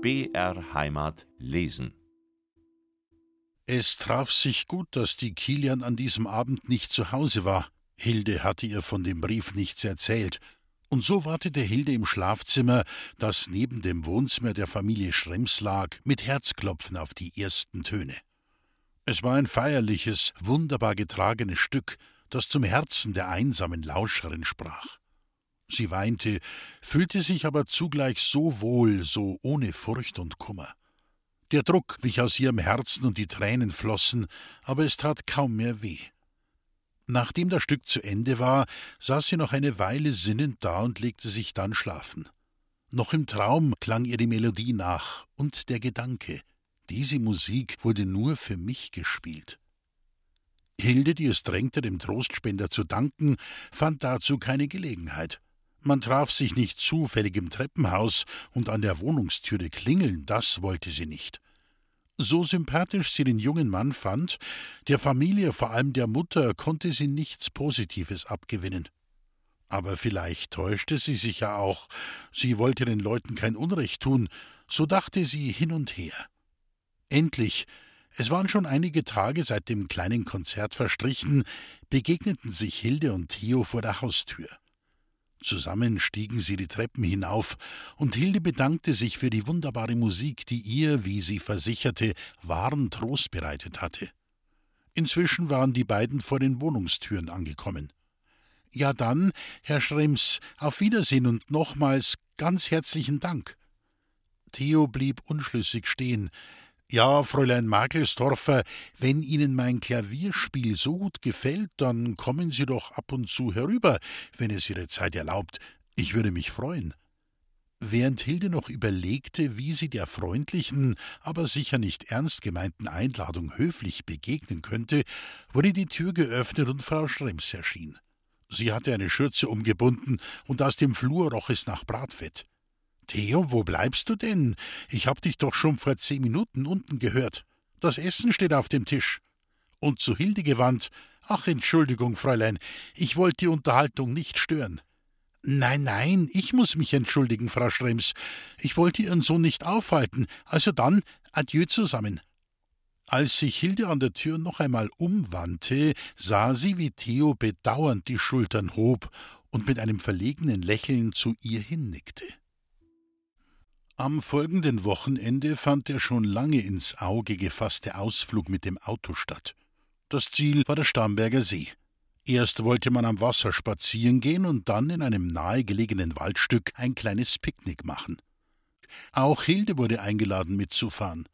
BR Heimat lesen. Es traf sich gut, dass die Kilian an diesem Abend nicht zu Hause war. Hilde hatte ihr von dem Brief nichts erzählt. Und so wartete Hilde im Schlafzimmer, das neben dem Wohnzimmer der Familie Schrems lag, mit Herzklopfen auf die ersten Töne. Es war ein feierliches, wunderbar getragenes Stück, das zum Herzen der einsamen Lauscherin sprach. Sie weinte, fühlte sich aber zugleich so wohl, so ohne Furcht und Kummer. Der Druck wich aus ihrem Herzen und die Tränen flossen, aber es tat kaum mehr weh. Nachdem das Stück zu Ende war, saß sie noch eine Weile sinnend da und legte sich dann schlafen. Noch im Traum klang ihr die Melodie nach und der Gedanke, diese Musik wurde nur für mich gespielt. Hilde, die es drängte, dem Trostspender zu danken, fand dazu keine Gelegenheit. Man traf sich nicht zufällig im Treppenhaus und an der Wohnungstüre klingeln, das wollte sie nicht. So sympathisch sie den jungen Mann fand, der Familie, vor allem der Mutter, konnte sie nichts Positives abgewinnen. Aber vielleicht täuschte sie sich ja auch, sie wollte den Leuten kein Unrecht tun, so dachte sie hin und her. Endlich, es waren schon einige Tage seit dem kleinen Konzert verstrichen, begegneten sich Hilde und Theo vor der Haustür. Zusammen stiegen sie die Treppen hinauf, und Hilde bedankte sich für die wunderbare Musik, die ihr, wie sie versicherte, wahren Trost bereitet hatte. Inzwischen waren die beiden vor den Wohnungstüren angekommen. Ja dann, Herr Schrems, auf Wiedersehen und nochmals ganz herzlichen Dank. Theo blieb unschlüssig stehen. Ja, Fräulein Magelsdorfer, wenn Ihnen mein Klavierspiel so gut gefällt, dann kommen Sie doch ab und zu herüber, wenn es Ihre Zeit erlaubt. Ich würde mich freuen. Während Hilde noch überlegte, wie sie der freundlichen, aber sicher nicht ernst gemeinten Einladung höflich begegnen könnte, wurde die Tür geöffnet und Frau Schrems erschien. Sie hatte eine Schürze umgebunden, und aus dem Flur roch es nach Bratfett. Theo, wo bleibst du denn? Ich hab dich doch schon vor zehn Minuten unten gehört. Das Essen steht auf dem Tisch. Und zu Hilde gewandt. Ach, Entschuldigung, Fräulein, ich wollte die Unterhaltung nicht stören. Nein, nein, ich muss mich entschuldigen, Frau Schrems. Ich wollte Ihren Sohn nicht aufhalten. Also dann, adieu zusammen. Als sich Hilde an der Tür noch einmal umwandte, sah sie, wie Theo bedauernd die Schultern hob und mit einem verlegenen Lächeln zu ihr hinnickte. Am folgenden Wochenende fand der schon lange ins Auge gefasste Ausflug mit dem Auto statt. Das Ziel war der Starnberger See. Erst wollte man am Wasser spazieren gehen und dann in einem nahegelegenen Waldstück ein kleines Picknick machen. Auch Hilde wurde eingeladen mitzufahren.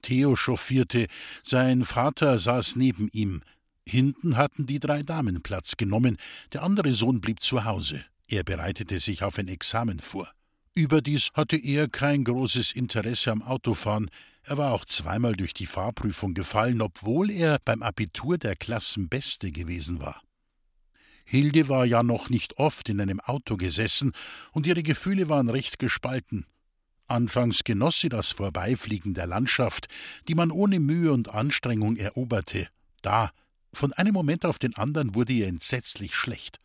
Theo chauffierte, sein Vater saß neben ihm. Hinten hatten die drei Damen Platz genommen, der andere Sohn blieb zu Hause. Er bereitete sich auf ein Examen vor. Überdies hatte er kein großes Interesse am Autofahren, er war auch zweimal durch die Fahrprüfung gefallen, obwohl er beim Abitur der Klassenbeste gewesen war. Hilde war ja noch nicht oft in einem Auto gesessen, und ihre Gefühle waren recht gespalten. Anfangs genoss sie das Vorbeifliegen der Landschaft, die man ohne Mühe und Anstrengung eroberte. Da, von einem Moment auf den anderen wurde ihr entsetzlich schlecht.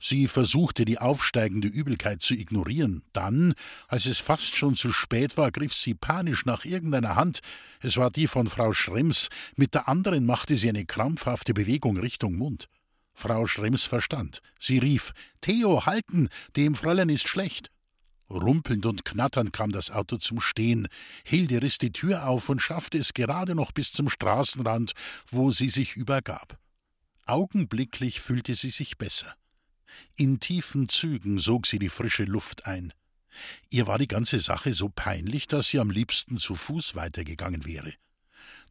Sie versuchte die aufsteigende Übelkeit zu ignorieren. Dann, als es fast schon zu spät war, griff sie panisch nach irgendeiner Hand. Es war die von Frau Schrems. Mit der anderen machte sie eine krampfhafte Bewegung Richtung Mund. Frau Schrems verstand. Sie rief: Theo, halten! Dem Fräulein ist schlecht! Rumpelnd und knatternd kam das Auto zum Stehen. Hilde riss die Tür auf und schaffte es gerade noch bis zum Straßenrand, wo sie sich übergab. Augenblicklich fühlte sie sich besser. In tiefen Zügen sog sie die frische Luft ein. Ihr war die ganze Sache so peinlich, dass sie am liebsten zu Fuß weitergegangen wäre.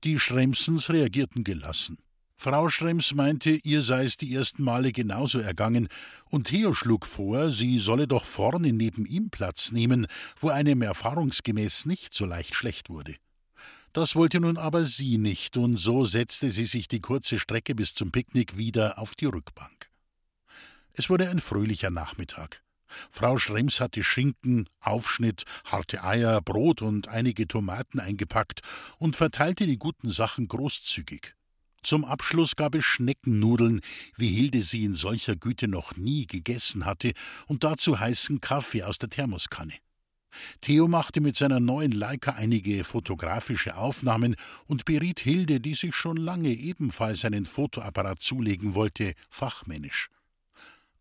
Die Schremsens reagierten gelassen. Frau Schrems meinte, ihr sei es die ersten Male genauso ergangen, und Theo schlug vor, sie solle doch vorne neben ihm Platz nehmen, wo einem erfahrungsgemäß nicht so leicht schlecht wurde. Das wollte nun aber sie nicht, und so setzte sie sich die kurze Strecke bis zum Picknick wieder auf die Rückbank. Es wurde ein fröhlicher Nachmittag. Frau Schrems hatte Schinken, Aufschnitt, harte Eier, Brot und einige Tomaten eingepackt und verteilte die guten Sachen großzügig. Zum Abschluss gab es Schneckennudeln, wie Hilde sie in solcher Güte noch nie gegessen hatte, und dazu heißen Kaffee aus der Thermoskanne. Theo machte mit seiner neuen Leica einige fotografische Aufnahmen und beriet Hilde, die sich schon lange ebenfalls einen Fotoapparat zulegen wollte, fachmännisch.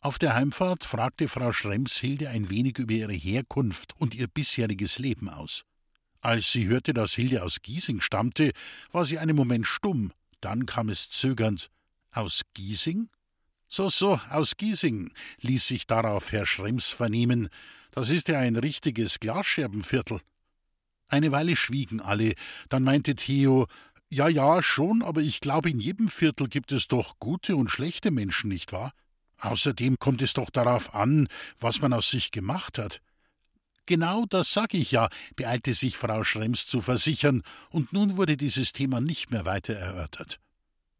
Auf der Heimfahrt fragte Frau Schrems Hilde ein wenig über ihre Herkunft und ihr bisheriges Leben aus. Als sie hörte, dass Hilde aus Giesing stammte, war sie einen Moment stumm, dann kam es zögernd Aus Giesing? So, so, aus Giesing, ließ sich darauf Herr Schrems vernehmen. Das ist ja ein richtiges Glasscherbenviertel. Eine Weile schwiegen alle, dann meinte Theo, ja, ja, schon, aber ich glaube, in jedem Viertel gibt es doch gute und schlechte Menschen, nicht wahr? Außerdem kommt es doch darauf an, was man aus sich gemacht hat. Genau das sag ich ja, beeilte sich Frau Schrems zu versichern, und nun wurde dieses Thema nicht mehr weiter erörtert.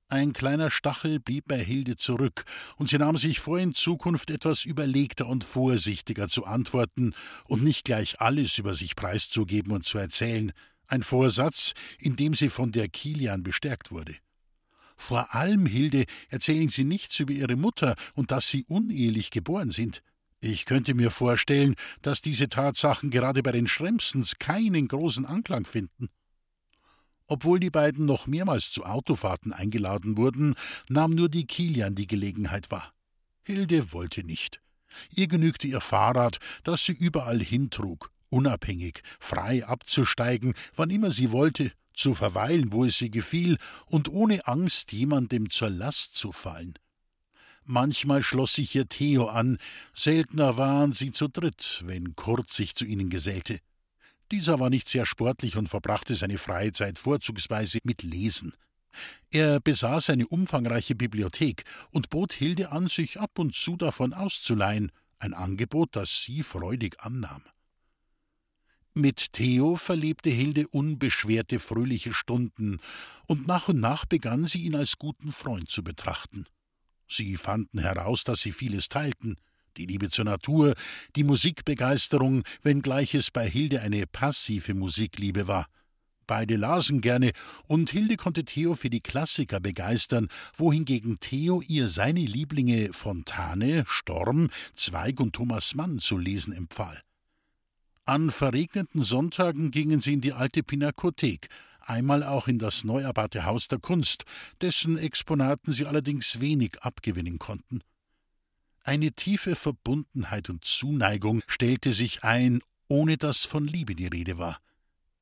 Ein kleiner Stachel blieb bei Hilde zurück, und sie nahm sich vor, in Zukunft etwas überlegter und vorsichtiger zu antworten und nicht gleich alles über sich preiszugeben und zu erzählen, ein Vorsatz, in dem sie von der Kilian bestärkt wurde. Vor allem, Hilde, erzählen Sie nichts über Ihre Mutter und dass Sie unehelich geboren sind. Ich könnte mir vorstellen, dass diese Tatsachen gerade bei den Schremsens keinen großen Anklang finden. Obwohl die beiden noch mehrmals zu Autofahrten eingeladen wurden, nahm nur die Kilian die Gelegenheit wahr. Hilde wollte nicht. Ihr genügte ihr Fahrrad, das sie überall hintrug, unabhängig, frei abzusteigen, wann immer sie wollte, zu verweilen, wo es sie gefiel, und ohne Angst, jemandem zur Last zu fallen. Manchmal schloss sich ihr Theo an, seltener waren sie zu dritt, wenn Kurt sich zu ihnen gesellte. Dieser war nicht sehr sportlich und verbrachte seine freie Zeit vorzugsweise mit Lesen. Er besaß eine umfangreiche Bibliothek und bot Hilde an, sich ab und zu davon auszuleihen, ein Angebot, das sie freudig annahm. Mit Theo verlebte Hilde unbeschwerte fröhliche Stunden, und nach und nach begann sie ihn als guten Freund zu betrachten. Sie fanden heraus, dass sie vieles teilten, die Liebe zur Natur, die Musikbegeisterung, wenngleich es bei Hilde eine passive Musikliebe war. Beide lasen gerne, und Hilde konnte Theo für die Klassiker begeistern, wohingegen Theo ihr seine Lieblinge Fontane, Storm, Zweig und Thomas Mann zu lesen empfahl. An verregneten Sonntagen gingen sie in die alte Pinakothek, einmal auch in das neu erbaute Haus der Kunst, dessen Exponaten sie allerdings wenig abgewinnen konnten. Eine tiefe Verbundenheit und Zuneigung stellte sich ein, ohne dass von Liebe die Rede war.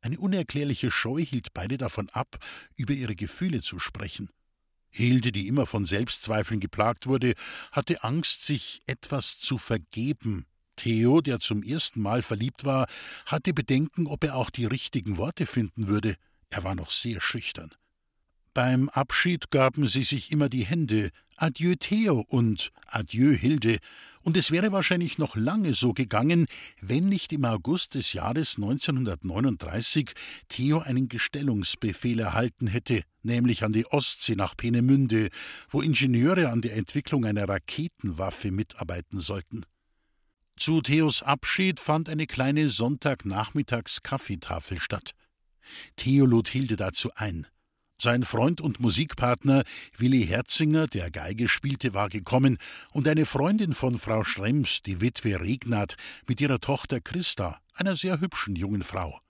Eine unerklärliche Scheu hielt beide davon ab, über ihre Gefühle zu sprechen. Hilde, die immer von Selbstzweifeln geplagt wurde, hatte Angst, sich etwas zu vergeben, Theo, der zum ersten Mal verliebt war, hatte Bedenken, ob er auch die richtigen Worte finden würde. Er war noch sehr schüchtern. Beim Abschied gaben sie sich immer die Hände, Adieu Theo und Adieu Hilde, und es wäre wahrscheinlich noch lange so gegangen, wenn nicht im August des Jahres 1939 Theo einen Gestellungsbefehl erhalten hätte, nämlich an die Ostsee nach Peenemünde, wo Ingenieure an der Entwicklung einer Raketenwaffe mitarbeiten sollten. Zu Theos Abschied fand eine kleine Sonntagnachmittags-Kaffeetafel statt. Theo lud Hilde dazu ein. Sein Freund und Musikpartner Willi Herzinger, der Geige spielte, war gekommen, und eine Freundin von Frau Schrems, die Witwe Regnat, mit ihrer Tochter Christa, einer sehr hübschen jungen Frau.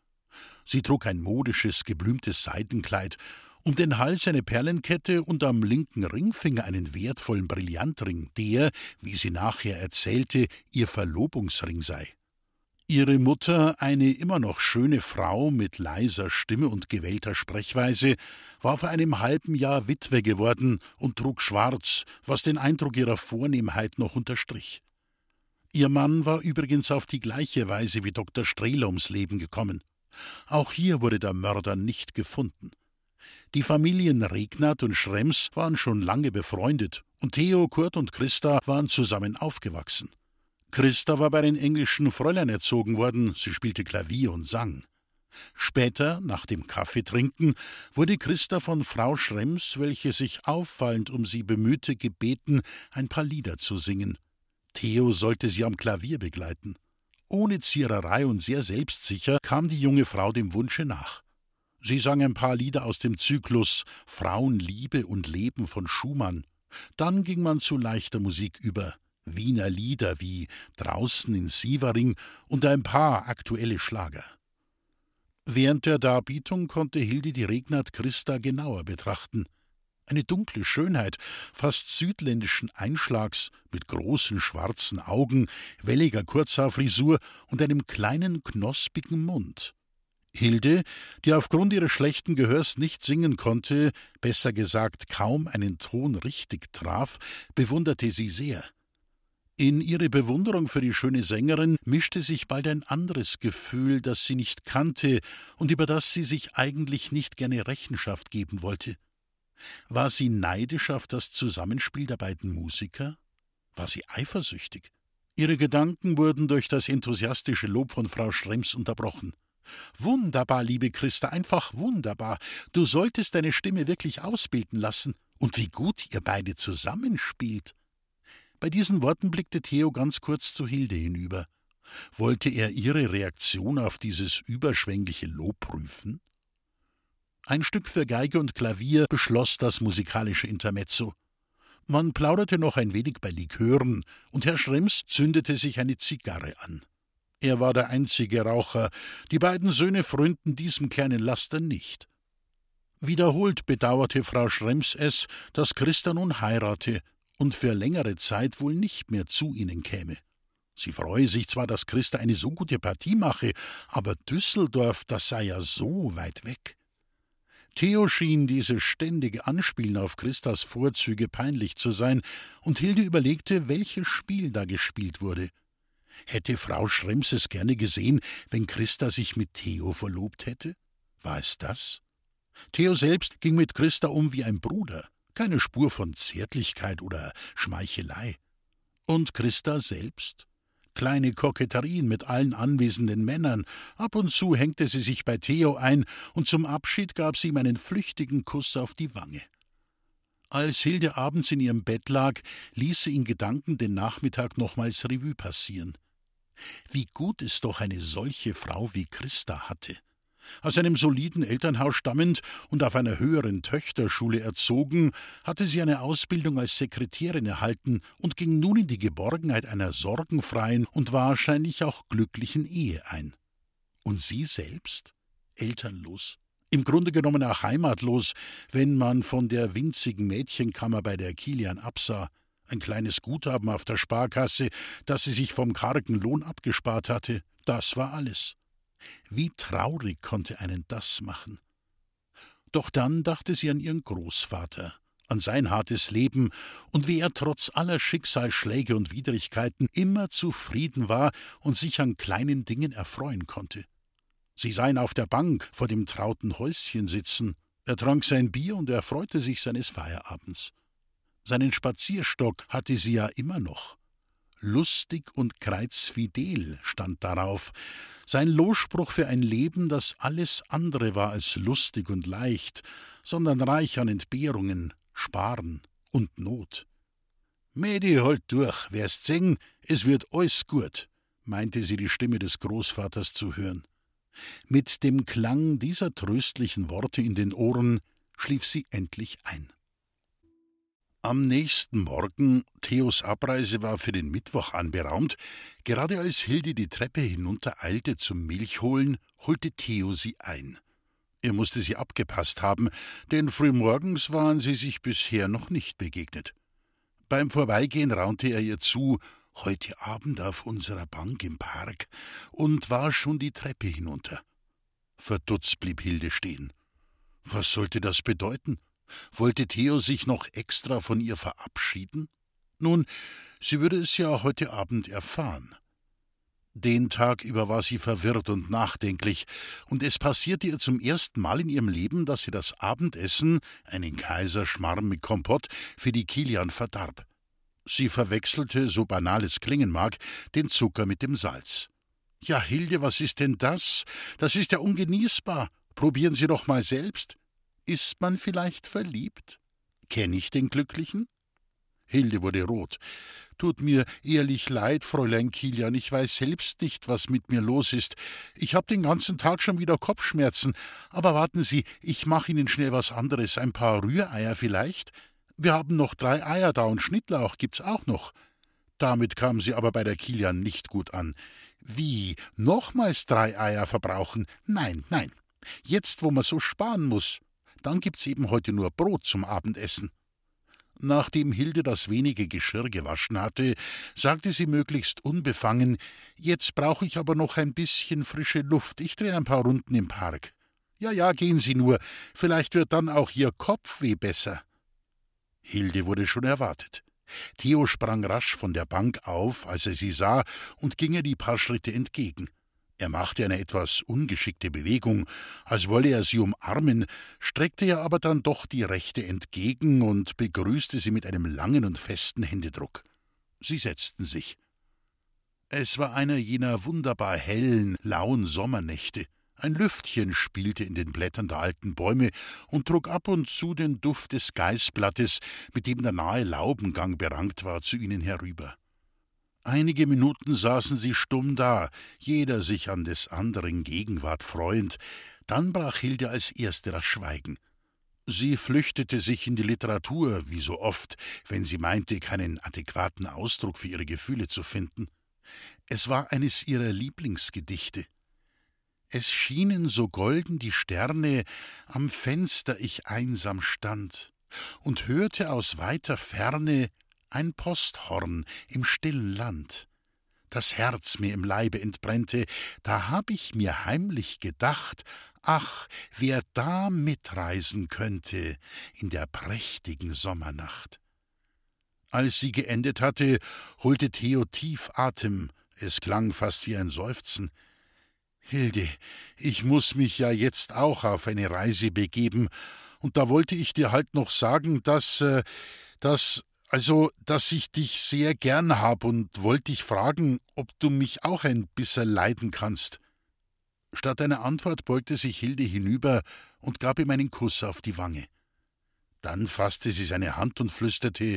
Sie trug ein modisches, geblümtes Seidenkleid um den Hals eine Perlenkette und am linken Ringfinger einen wertvollen Brillantring, der, wie sie nachher erzählte, ihr Verlobungsring sei. Ihre Mutter, eine immer noch schöne Frau mit leiser Stimme und gewählter Sprechweise, war vor einem halben Jahr Witwe geworden und trug schwarz, was den Eindruck ihrer Vornehmheit noch unterstrich. Ihr Mann war übrigens auf die gleiche Weise wie Dr. Strehl ums Leben gekommen. Auch hier wurde der Mörder nicht gefunden. Die Familien Regnat und Schrems waren schon lange befreundet, und Theo, Kurt und Christa waren zusammen aufgewachsen. Christa war bei den englischen Fräulein erzogen worden, sie spielte Klavier und sang. Später, nach dem Kaffeetrinken, wurde Christa von Frau Schrems, welche sich auffallend um sie bemühte, gebeten, ein paar Lieder zu singen. Theo sollte sie am Klavier begleiten. Ohne Ziererei und sehr selbstsicher kam die junge Frau dem Wunsche nach. Sie sang ein paar Lieder aus dem Zyklus Frauenliebe und Leben von Schumann. Dann ging man zu leichter Musik über. Wiener Lieder wie Draußen in Sievering und ein paar aktuelle Schlager. Während der Darbietung konnte Hilde die Regnat Christa genauer betrachten. Eine dunkle Schönheit, fast südländischen Einschlags, mit großen schwarzen Augen, welliger Kurzhaarfrisur und einem kleinen knospigen Mund. Hilde, die aufgrund ihres schlechten Gehörs nicht singen konnte, besser gesagt kaum einen Ton richtig traf, bewunderte sie sehr. In ihre Bewunderung für die schöne Sängerin mischte sich bald ein anderes Gefühl, das sie nicht kannte und über das sie sich eigentlich nicht gerne Rechenschaft geben wollte. War sie neidisch auf das Zusammenspiel der beiden Musiker? War sie eifersüchtig? Ihre Gedanken wurden durch das enthusiastische Lob von Frau Schrems unterbrochen. Wunderbar, liebe Christa, einfach wunderbar. Du solltest deine Stimme wirklich ausbilden lassen. Und wie gut ihr beide zusammenspielt. Bei diesen Worten blickte Theo ganz kurz zu Hilde hinüber. Wollte er ihre Reaktion auf dieses überschwängliche Lob prüfen? Ein Stück für Geige und Klavier beschloss das musikalische Intermezzo. Man plauderte noch ein wenig bei Likören, und Herr Schrems zündete sich eine Zigarre an. Er war der einzige Raucher, die beiden Söhne frönten diesem kleinen Laster nicht. Wiederholt bedauerte Frau Schrems es, dass Christa nun heirate und für längere Zeit wohl nicht mehr zu ihnen käme. Sie freue sich zwar, dass Christa eine so gute Partie mache, aber Düsseldorf, das sei ja so weit weg. Theo schien dieses ständige Anspielen auf Christas Vorzüge peinlich zu sein, und Hilde überlegte, welches Spiel da gespielt wurde. Hätte Frau Schrems es gerne gesehen, wenn Christa sich mit Theo verlobt hätte? War es das? Theo selbst ging mit Christa um wie ein Bruder keine Spur von Zärtlichkeit oder Schmeichelei. Und Christa selbst? Kleine Koketterien mit allen anwesenden Männern. Ab und zu hängte sie sich bei Theo ein, und zum Abschied gab sie ihm einen flüchtigen Kuss auf die Wange. Als Hilde abends in ihrem Bett lag, ließ sie in Gedanken den Nachmittag nochmals Revue passieren. Wie gut es doch eine solche Frau wie Christa hatte. Aus einem soliden Elternhaus stammend und auf einer höheren Töchterschule erzogen, hatte sie eine Ausbildung als Sekretärin erhalten und ging nun in die Geborgenheit einer sorgenfreien und wahrscheinlich auch glücklichen Ehe ein. Und sie selbst? Elternlos. Im Grunde genommen auch heimatlos, wenn man von der winzigen Mädchenkammer bei der Kilian absah, ein kleines Guthaben auf der Sparkasse, das sie sich vom kargen Lohn abgespart hatte, das war alles. Wie traurig konnte einen das machen? Doch dann dachte sie an ihren Großvater, an sein hartes Leben und wie er trotz aller Schicksalsschläge und Widrigkeiten immer zufrieden war und sich an kleinen Dingen erfreuen konnte. Sie sah ihn auf der Bank vor dem trauten Häuschen sitzen, er trank sein Bier und erfreute sich seines Feierabends. Seinen Spazierstock hatte sie ja immer noch. Lustig und kreuzfidel stand darauf, sein Losspruch für ein Leben, das alles andere war als lustig und leicht, sondern reich an Entbehrungen, Sparen und Not. Mädi, halt durch, wer's singen, es wird alles gut, meinte sie die Stimme des Großvaters zu hören. Mit dem Klang dieser tröstlichen Worte in den Ohren schlief sie endlich ein. Am nächsten Morgen, Theos Abreise war für den Mittwoch anberaumt, gerade als Hilde die Treppe hinuntereilte zum Milchholen, holte Theo sie ein. Er musste sie abgepasst haben, denn frühmorgens waren sie sich bisher noch nicht begegnet. Beim Vorbeigehen raunte er ihr zu, heute Abend auf unserer Bank im Park, und war schon die Treppe hinunter. Verdutzt blieb Hilde stehen. Was sollte das bedeuten? Wollte Theo sich noch extra von ihr verabschieden? Nun, sie würde es ja heute Abend erfahren. Den Tag über war sie verwirrt und nachdenklich, und es passierte ihr zum ersten Mal in ihrem Leben, dass sie das Abendessen, einen Kaiserschmarrn mit Kompott, für die Kilian verdarb. Sie verwechselte, so banal es klingen mag, den Zucker mit dem Salz. Ja, Hilde, was ist denn das? Das ist ja ungenießbar. Probieren Sie doch mal selbst. Ist man vielleicht verliebt? Kenn ich den Glücklichen? Hilde wurde rot. Tut mir ehrlich leid, Fräulein Kilian, ich weiß selbst nicht, was mit mir los ist. Ich hab den ganzen Tag schon wieder Kopfschmerzen. Aber warten Sie, ich mach Ihnen schnell was anderes, ein paar Rühreier vielleicht? Wir haben noch drei Eier da und Schnittlauch gibt's auch noch. Damit kam sie aber bei der Kilian nicht gut an. Wie? Nochmals drei Eier verbrauchen? Nein, nein. Jetzt, wo man so sparen muss, dann gibt's eben heute nur Brot zum Abendessen. Nachdem Hilde das wenige Geschirr gewaschen hatte, sagte sie möglichst unbefangen Jetzt brauche ich aber noch ein bisschen frische Luft, ich drehe ein paar Runden im Park. Ja, ja, gehen Sie nur, vielleicht wird dann auch Ihr Kopfweh besser. Hilde wurde schon erwartet. Theo sprang rasch von der Bank auf, als er sie sah, und ging ihr die paar Schritte entgegen. Er machte eine etwas ungeschickte Bewegung, als wolle er sie umarmen, streckte ihr aber dann doch die rechte entgegen und begrüßte sie mit einem langen und festen Händedruck. Sie setzten sich. Es war einer jener wunderbar hellen, lauen Sommernächte. Ein Lüftchen spielte in den Blättern der alten Bäume und trug ab und zu den Duft des Geißblattes, mit dem der nahe Laubengang berankt war, zu ihnen herüber. Einige Minuten saßen sie stumm da, jeder sich an des anderen Gegenwart freuend, dann brach Hilde als erste das Schweigen. Sie flüchtete sich in die Literatur, wie so oft, wenn sie meinte, keinen adäquaten Ausdruck für ihre Gefühle zu finden. Es war eines ihrer Lieblingsgedichte. Es schienen so golden die Sterne, am Fenster ich einsam stand und hörte aus weiter Ferne ein Posthorn im stillen Land. Das Herz mir im Leibe entbrennte, da hab ich mir heimlich gedacht, ach, wer da mitreisen könnte in der prächtigen Sommernacht. Als sie geendet hatte, holte Theo tief Atem, es klang fast wie ein Seufzen. Hilde, ich muss mich ja jetzt auch auf eine Reise begeben, und da wollte ich dir halt noch sagen, dass, äh, dass, also, dass ich dich sehr gern hab und wollte dich fragen, ob du mich auch ein bisschen leiden kannst. Statt einer Antwort beugte sich Hilde hinüber und gab ihm einen Kuss auf die Wange. Dann fasste sie seine Hand und flüsterte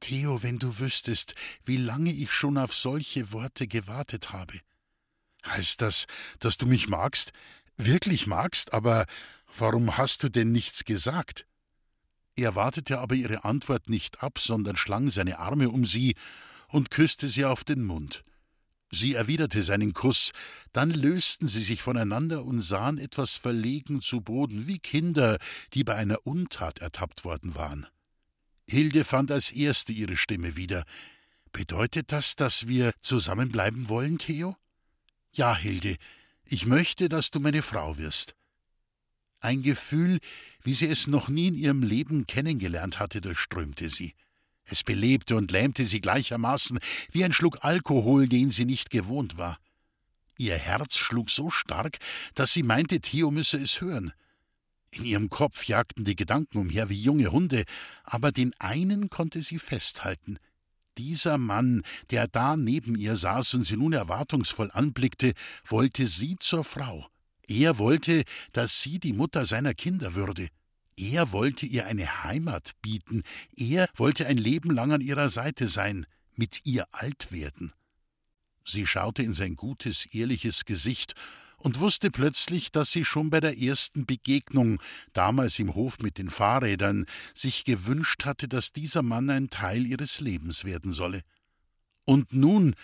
Theo, wenn du wüsstest, wie lange ich schon auf solche Worte gewartet habe. Heißt das, dass du mich magst? Wirklich magst, aber warum hast du denn nichts gesagt? Er wartete aber ihre Antwort nicht ab, sondern schlang seine Arme um sie und küsste sie auf den Mund. Sie erwiderte seinen Kuss, dann lösten sie sich voneinander und sahen etwas verlegen zu Boden, wie Kinder, die bei einer Untat ertappt worden waren. Hilde fand als erste ihre Stimme wieder. Bedeutet das, dass wir zusammenbleiben wollen, Theo? Ja, Hilde, ich möchte, dass du meine Frau wirst. Ein Gefühl, wie sie es noch nie in ihrem Leben kennengelernt hatte, durchströmte sie. Es belebte und lähmte sie gleichermaßen wie ein Schluck Alkohol, den sie nicht gewohnt war. Ihr Herz schlug so stark, dass sie meinte, Theo müsse es hören. In ihrem Kopf jagten die Gedanken umher wie junge Hunde, aber den einen konnte sie festhalten – dieser Mann, der da neben ihr saß und sie nun erwartungsvoll anblickte, wollte sie zur Frau. Er wollte, dass sie die Mutter seiner Kinder würde. Er wollte ihr eine Heimat bieten. Er wollte ein Leben lang an ihrer Seite sein, mit ihr alt werden. Sie schaute in sein gutes, ehrliches Gesicht und wusste plötzlich, dass sie schon bei der ersten Begegnung, damals im Hof mit den Fahrrädern, sich gewünscht hatte, dass dieser Mann ein Teil ihres Lebens werden solle. Und nun,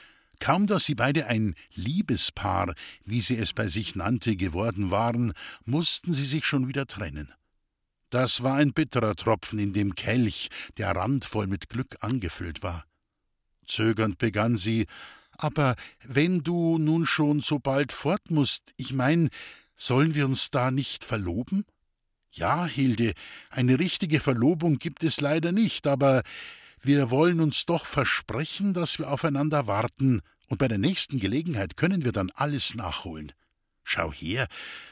kaum dass sie beide ein Liebespaar, wie sie es bei sich nannte, geworden waren, mussten sie sich schon wieder trennen. Das war ein bitterer Tropfen in dem Kelch, der randvoll mit Glück angefüllt war. Zögernd begann sie, aber wenn du nun schon so bald fort musst, ich mein, sollen wir uns da nicht verloben? Ja, Hilde, eine richtige Verlobung gibt es leider nicht, aber wir wollen uns doch versprechen, dass wir aufeinander warten, und bei der nächsten Gelegenheit können wir dann alles nachholen. Schau her,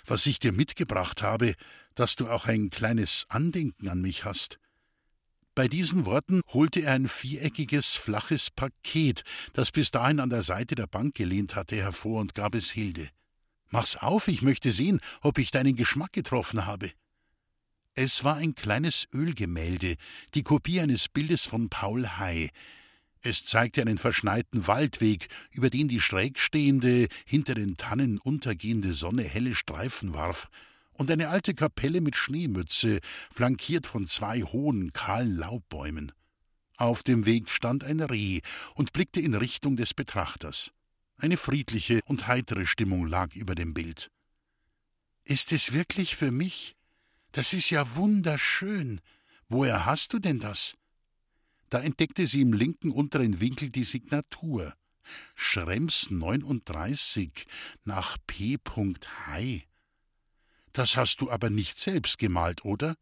was ich dir mitgebracht habe, dass du auch ein kleines Andenken an mich hast. Bei diesen Worten holte er ein viereckiges, flaches Paket, das bis dahin an der Seite der Bank gelehnt hatte, hervor und gab es Hilde. Mach's auf, ich möchte sehen, ob ich deinen Geschmack getroffen habe. Es war ein kleines Ölgemälde, die Kopie eines Bildes von Paul Hay. Es zeigte einen verschneiten Waldweg, über den die schräg stehende, hinter den Tannen untergehende Sonne helle Streifen warf, und eine alte Kapelle mit Schneemütze, flankiert von zwei hohen, kahlen Laubbäumen. Auf dem Weg stand ein Reh und blickte in Richtung des Betrachters. Eine friedliche und heitere Stimmung lag über dem Bild. Ist es wirklich für mich? Das ist ja wunderschön. Woher hast du denn das? Da entdeckte sie im linken unteren Winkel die Signatur. Schrems 39 nach P. Hai. Das hast du aber nicht selbst gemalt, oder?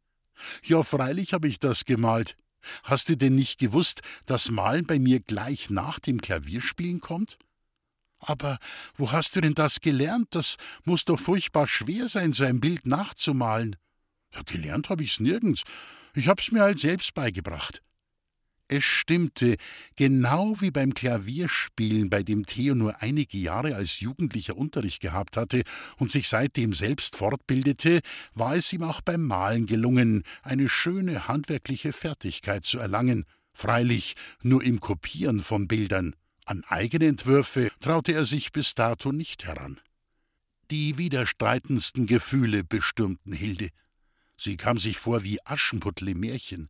Ja, freilich habe ich das gemalt. Hast du denn nicht gewusst, dass Malen bei mir gleich nach dem Klavierspielen kommt? Aber wo hast du denn das gelernt? Das muss doch furchtbar schwer sein, so ein Bild nachzumalen. Ja, gelernt habe ich's nirgends. Ich hab's mir halt selbst beigebracht. Es stimmte, genau wie beim Klavierspielen, bei dem Theo nur einige Jahre als Jugendlicher Unterricht gehabt hatte und sich seitdem selbst fortbildete, war es ihm auch beim Malen gelungen, eine schöne handwerkliche Fertigkeit zu erlangen, freilich nur im Kopieren von Bildern. An eigene Entwürfe traute er sich bis dato nicht heran. Die widerstreitendsten Gefühle bestürmten Hilde. Sie kam sich vor wie Aschenputtel im Märchen.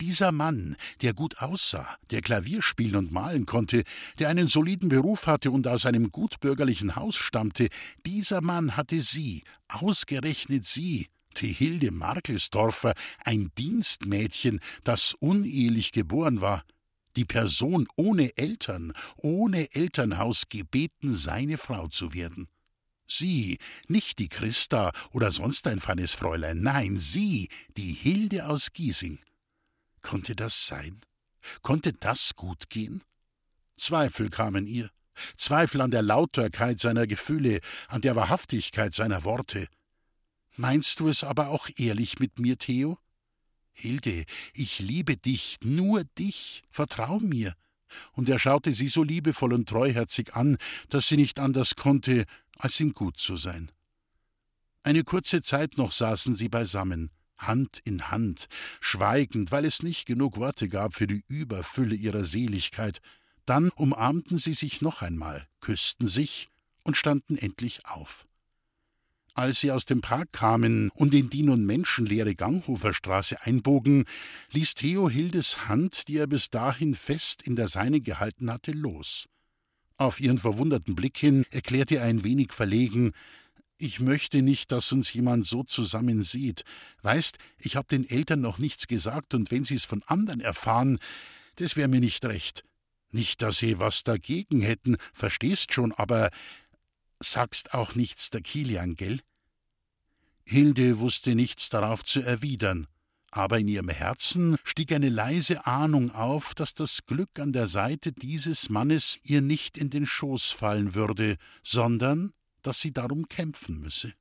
Dieser Mann, der gut aussah, der Klavier spielen und malen konnte, der einen soliden Beruf hatte und aus einem gutbürgerlichen Haus stammte, dieser Mann hatte sie, ausgerechnet sie, die Hilde Markelsdorfer, ein Dienstmädchen, das unehelich geboren war, die Person ohne Eltern, ohne Elternhaus gebeten, seine Frau zu werden. Sie, nicht die Christa oder sonst ein feines Fräulein, nein, sie, die Hilde aus Giesing. Konnte das sein? Konnte das gut gehen? Zweifel kamen ihr, Zweifel an der Lauterkeit seiner Gefühle, an der Wahrhaftigkeit seiner Worte. Meinst du es aber auch ehrlich mit mir, Theo? Hilde, ich liebe dich, nur dich, vertrau mir. Und er schaute sie so liebevoll und treuherzig an, dass sie nicht anders konnte, als ihm gut zu sein. Eine kurze Zeit noch saßen sie beisammen. Hand in Hand, schweigend, weil es nicht genug Worte gab für die Überfülle ihrer Seligkeit. Dann umarmten sie sich noch einmal, küssten sich und standen endlich auf. Als sie aus dem Park kamen und in die nun menschenleere Ganghoferstraße einbogen, ließ Theo Hildes Hand, die er bis dahin fest in der seine gehalten hatte, los. Auf ihren verwunderten Blick hin erklärte er ein wenig verlegen ich möchte nicht, dass uns jemand so zusammen sieht. Weißt, ich hab den Eltern noch nichts gesagt, und wenn sie's von anderen erfahren, das wär mir nicht recht. Nicht, dass sie was dagegen hätten, verstehst schon, aber sagst auch nichts der Kilian, gell? Hilde wusste nichts darauf zu erwidern, aber in ihrem Herzen stieg eine leise Ahnung auf, dass das Glück an der Seite dieses Mannes ihr nicht in den Schoß fallen würde, sondern dass sie darum kämpfen müsse.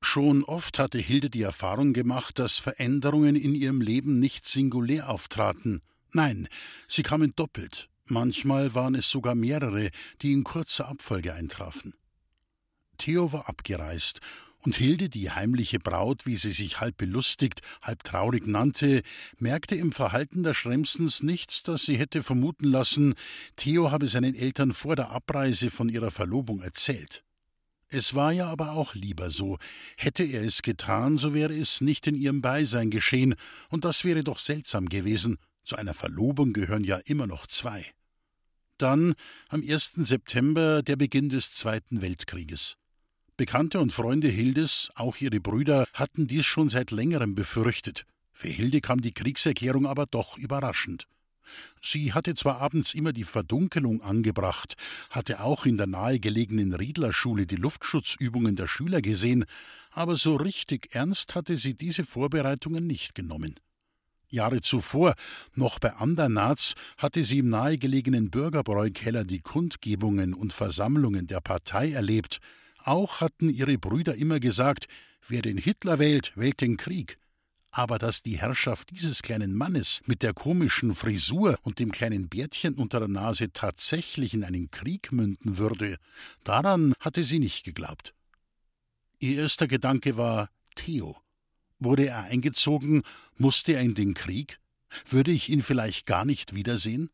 Schon oft hatte Hilde die Erfahrung gemacht, dass Veränderungen in ihrem Leben nicht singulär auftraten. Nein, sie kamen doppelt. Manchmal waren es sogar mehrere, die in kurzer Abfolge eintrafen. Theo war abgereist, und Hilde, die heimliche Braut, wie sie sich halb belustigt, halb traurig nannte, merkte im Verhalten der Schremsens nichts, das sie hätte vermuten lassen, Theo habe seinen Eltern vor der Abreise von ihrer Verlobung erzählt. Es war ja aber auch lieber so. Hätte er es getan, so wäre es nicht in ihrem Beisein geschehen, und das wäre doch seltsam gewesen. Zu einer Verlobung gehören ja immer noch zwei. Dann, am 1. September, der Beginn des Zweiten Weltkrieges. Bekannte und Freunde Hildes, auch ihre Brüder, hatten dies schon seit längerem befürchtet. Für Hilde kam die Kriegserklärung aber doch überraschend. Sie hatte zwar abends immer die Verdunkelung angebracht, hatte auch in der nahegelegenen Riedlerschule die Luftschutzübungen der Schüler gesehen, aber so richtig ernst hatte sie diese Vorbereitungen nicht genommen. Jahre zuvor, noch bei Andernaz, hatte sie im nahegelegenen Bürgerbräukeller die Kundgebungen und Versammlungen der Partei erlebt, auch hatten ihre Brüder immer gesagt, wer den Hitler wählt, wählt den Krieg. Aber dass die Herrschaft dieses kleinen Mannes mit der komischen Frisur und dem kleinen Bärtchen unter der Nase tatsächlich in einen Krieg münden würde, daran hatte sie nicht geglaubt. Ihr erster Gedanke war Theo. Wurde er eingezogen, musste er in den Krieg? Würde ich ihn vielleicht gar nicht wiedersehen?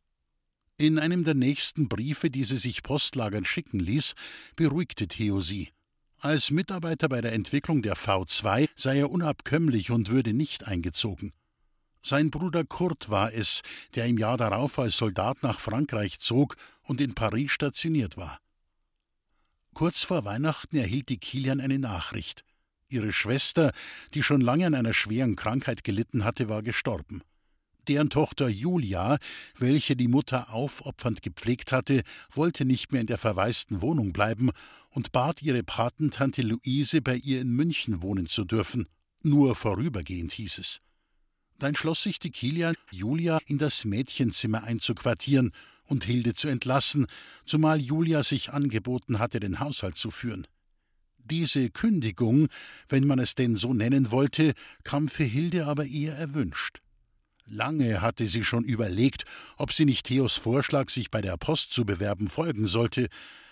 In einem der nächsten Briefe, die sie sich postlagern schicken ließ, beruhigte Theo sie. Als Mitarbeiter bei der Entwicklung der V2 sei er unabkömmlich und würde nicht eingezogen. Sein Bruder Kurt war es, der im Jahr darauf als Soldat nach Frankreich zog und in Paris stationiert war. Kurz vor Weihnachten erhielt die Kilian eine Nachricht. Ihre Schwester, die schon lange an einer schweren Krankheit gelitten hatte, war gestorben. Deren Tochter Julia, welche die Mutter aufopfernd gepflegt hatte, wollte nicht mehr in der verwaisten Wohnung bleiben und bat ihre Patentante Luise, bei ihr in München wohnen zu dürfen. Nur vorübergehend hieß es. Da entschloss sich die Kilian, Julia in das Mädchenzimmer einzuquartieren und Hilde zu entlassen, zumal Julia sich angeboten hatte, den Haushalt zu führen. Diese Kündigung, wenn man es denn so nennen wollte, kam für Hilde aber eher erwünscht. Lange hatte sie schon überlegt, ob sie nicht Theos Vorschlag, sich bei der Post zu bewerben, folgen sollte,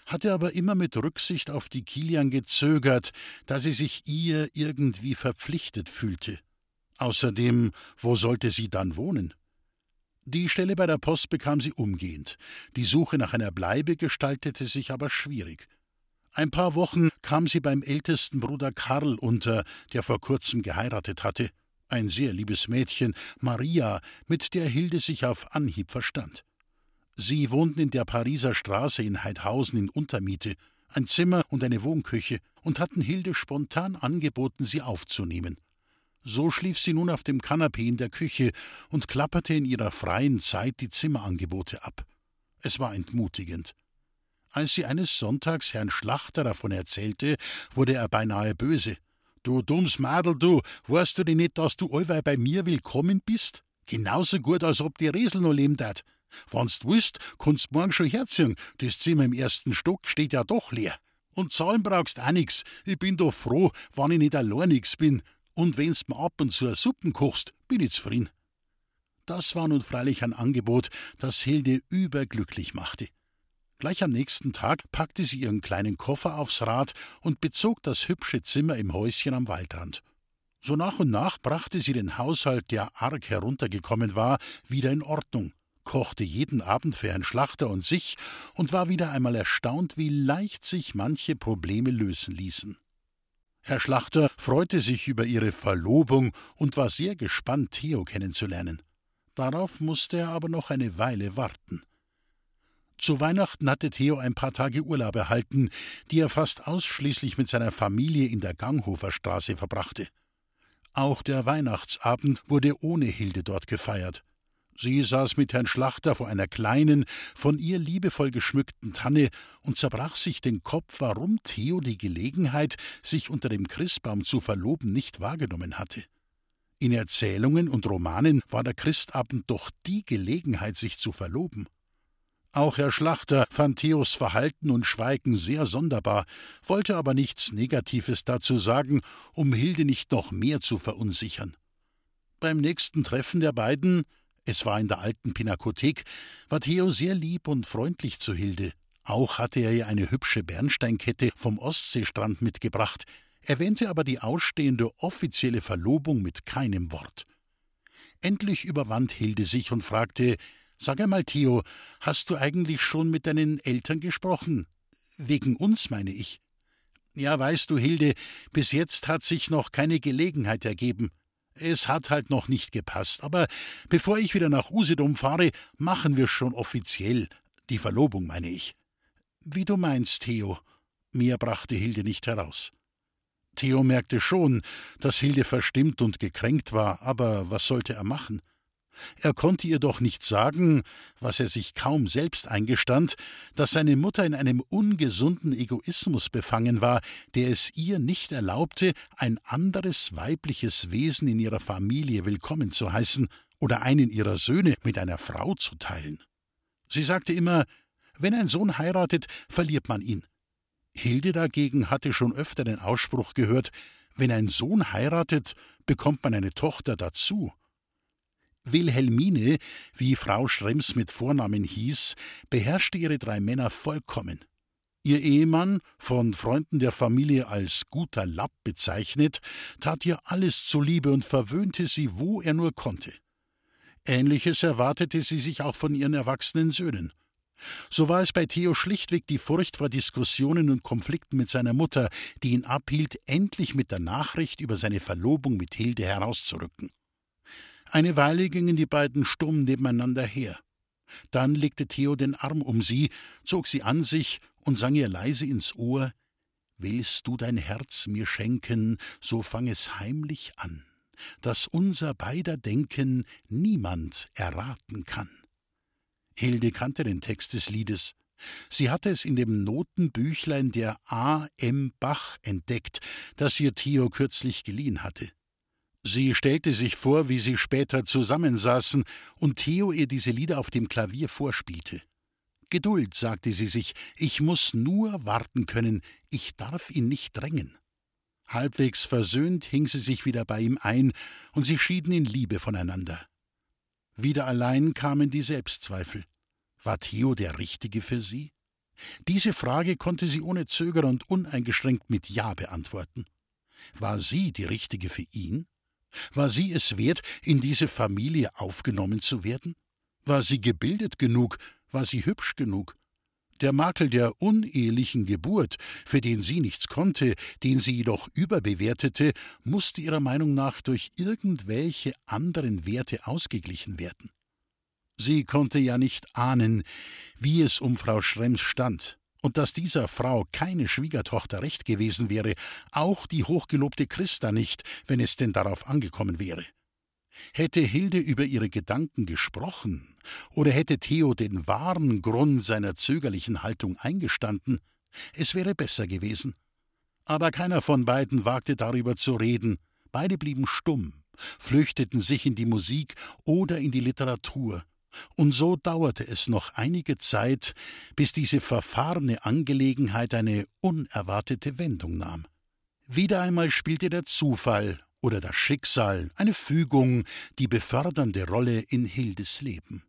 hatte aber immer mit Rücksicht auf die Kilian gezögert, da sie sich ihr irgendwie verpflichtet fühlte. Außerdem, wo sollte sie dann wohnen? Die Stelle bei der Post bekam sie umgehend. Die Suche nach einer Bleibe gestaltete sich aber schwierig. Ein paar Wochen kam sie beim ältesten Bruder Karl unter, der vor kurzem geheiratet hatte. Ein sehr liebes Mädchen, Maria, mit der Hilde sich auf Anhieb verstand. Sie wohnten in der Pariser Straße in Heidhausen in Untermiete, ein Zimmer und eine Wohnküche, und hatten Hilde spontan angeboten, sie aufzunehmen. So schlief sie nun auf dem Kanapee in der Küche und klapperte in ihrer freien Zeit die Zimmerangebote ab. Es war entmutigend. Als sie eines Sonntags Herrn Schlachter davon erzählte, wurde er beinahe böse. Du dummes Madel, du, weißt du denn nicht, dass du allweil bei mir willkommen bist? Genauso gut, als ob die Resel noch leben dat. Wenn's willst, kannst morgen schon herziehen. Das Zimmer im ersten Stock steht ja doch leer. Und zahlen brauchst auch nix. Ich bin doch froh, wann ich nicht allein nix bin. Und wenn's mir ab und zu eine Suppen kochst, bin ich zufrieden. Das war nun freilich ein Angebot, das Hilde überglücklich machte. Gleich am nächsten Tag packte sie ihren kleinen Koffer aufs Rad und bezog das hübsche Zimmer im Häuschen am Waldrand. So nach und nach brachte sie den Haushalt, der arg heruntergekommen war, wieder in Ordnung, kochte jeden Abend für Herrn Schlachter und sich und war wieder einmal erstaunt, wie leicht sich manche Probleme lösen ließen. Herr Schlachter freute sich über ihre Verlobung und war sehr gespannt, Theo kennenzulernen. Darauf musste er aber noch eine Weile warten. Zu Weihnachten hatte Theo ein paar Tage Urlaub erhalten, die er fast ausschließlich mit seiner Familie in der Ganghofer Straße verbrachte. Auch der Weihnachtsabend wurde ohne Hilde dort gefeiert. Sie saß mit Herrn Schlachter vor einer kleinen, von ihr liebevoll geschmückten Tanne und zerbrach sich den Kopf, warum Theo die Gelegenheit, sich unter dem Christbaum zu verloben, nicht wahrgenommen hatte. In Erzählungen und Romanen war der Christabend doch die Gelegenheit, sich zu verloben. Auch Herr Schlachter fand Theos Verhalten und Schweigen sehr sonderbar, wollte aber nichts Negatives dazu sagen, um Hilde nicht noch mehr zu verunsichern. Beim nächsten Treffen der beiden es war in der alten Pinakothek, war Theo sehr lieb und freundlich zu Hilde. Auch hatte er ihr eine hübsche Bernsteinkette vom Ostseestrand mitgebracht, erwähnte aber die ausstehende offizielle Verlobung mit keinem Wort. Endlich überwand Hilde sich und fragte: Sag einmal, Theo, hast du eigentlich schon mit deinen Eltern gesprochen? Wegen uns, meine ich. Ja, weißt du, Hilde, bis jetzt hat sich noch keine Gelegenheit ergeben. Es hat halt noch nicht gepasst, aber bevor ich wieder nach Usedom fahre, machen wir schon offiziell. Die Verlobung, meine ich. Wie du meinst, Theo. Mehr brachte Hilde nicht heraus. Theo merkte schon, dass Hilde verstimmt und gekränkt war, aber was sollte er machen? Er konnte ihr doch nicht sagen, was er sich kaum selbst eingestand, dass seine Mutter in einem ungesunden Egoismus befangen war, der es ihr nicht erlaubte, ein anderes weibliches Wesen in ihrer Familie willkommen zu heißen oder einen ihrer Söhne mit einer Frau zu teilen. Sie sagte immer, wenn ein Sohn heiratet, verliert man ihn. Hilde dagegen hatte schon öfter den Ausspruch gehört, wenn ein Sohn heiratet, bekommt man eine Tochter dazu. Wilhelmine, wie Frau Schrems mit Vornamen hieß, beherrschte ihre drei Männer vollkommen. Ihr Ehemann, von Freunden der Familie als guter Lapp bezeichnet, tat ihr alles zuliebe und verwöhnte sie, wo er nur konnte. Ähnliches erwartete sie sich auch von ihren erwachsenen Söhnen. So war es bei Theo schlichtweg die Furcht vor Diskussionen und Konflikten mit seiner Mutter, die ihn abhielt, endlich mit der Nachricht über seine Verlobung mit Hilde herauszurücken. Eine Weile gingen die beiden stumm nebeneinander her. Dann legte Theo den Arm um sie, zog sie an sich und sang ihr leise ins Ohr Willst du dein Herz mir schenken, so fang es heimlich an, dass unser beider Denken niemand erraten kann. Hilde kannte den Text des Liedes. Sie hatte es in dem Notenbüchlein der A. M. Bach entdeckt, das ihr Theo kürzlich geliehen hatte. Sie stellte sich vor, wie sie später zusammensaßen und Theo ihr diese Lieder auf dem Klavier vorspielte. Geduld, sagte sie sich, ich muss nur warten können, ich darf ihn nicht drängen. Halbwegs versöhnt hing sie sich wieder bei ihm ein, und sie schieden in Liebe voneinander. Wieder allein kamen die Selbstzweifel. War Theo der Richtige für sie? Diese Frage konnte sie ohne Zögern und uneingeschränkt mit Ja beantworten. War sie die Richtige für ihn? War sie es wert, in diese Familie aufgenommen zu werden? War sie gebildet genug? War sie hübsch genug? Der Makel der unehelichen Geburt, für den sie nichts konnte, den sie jedoch überbewertete, musste ihrer Meinung nach durch irgendwelche anderen Werte ausgeglichen werden. Sie konnte ja nicht ahnen, wie es um Frau Schrems stand, und dass dieser Frau keine Schwiegertochter recht gewesen wäre, auch die hochgelobte Christa nicht, wenn es denn darauf angekommen wäre. Hätte Hilde über ihre Gedanken gesprochen, oder hätte Theo den wahren Grund seiner zögerlichen Haltung eingestanden, es wäre besser gewesen. Aber keiner von beiden wagte darüber zu reden, beide blieben stumm, flüchteten sich in die Musik oder in die Literatur, und so dauerte es noch einige Zeit, bis diese verfahrene Angelegenheit eine unerwartete Wendung nahm. Wieder einmal spielte der Zufall oder das Schicksal, eine Fügung, die befördernde Rolle in Hildes Leben.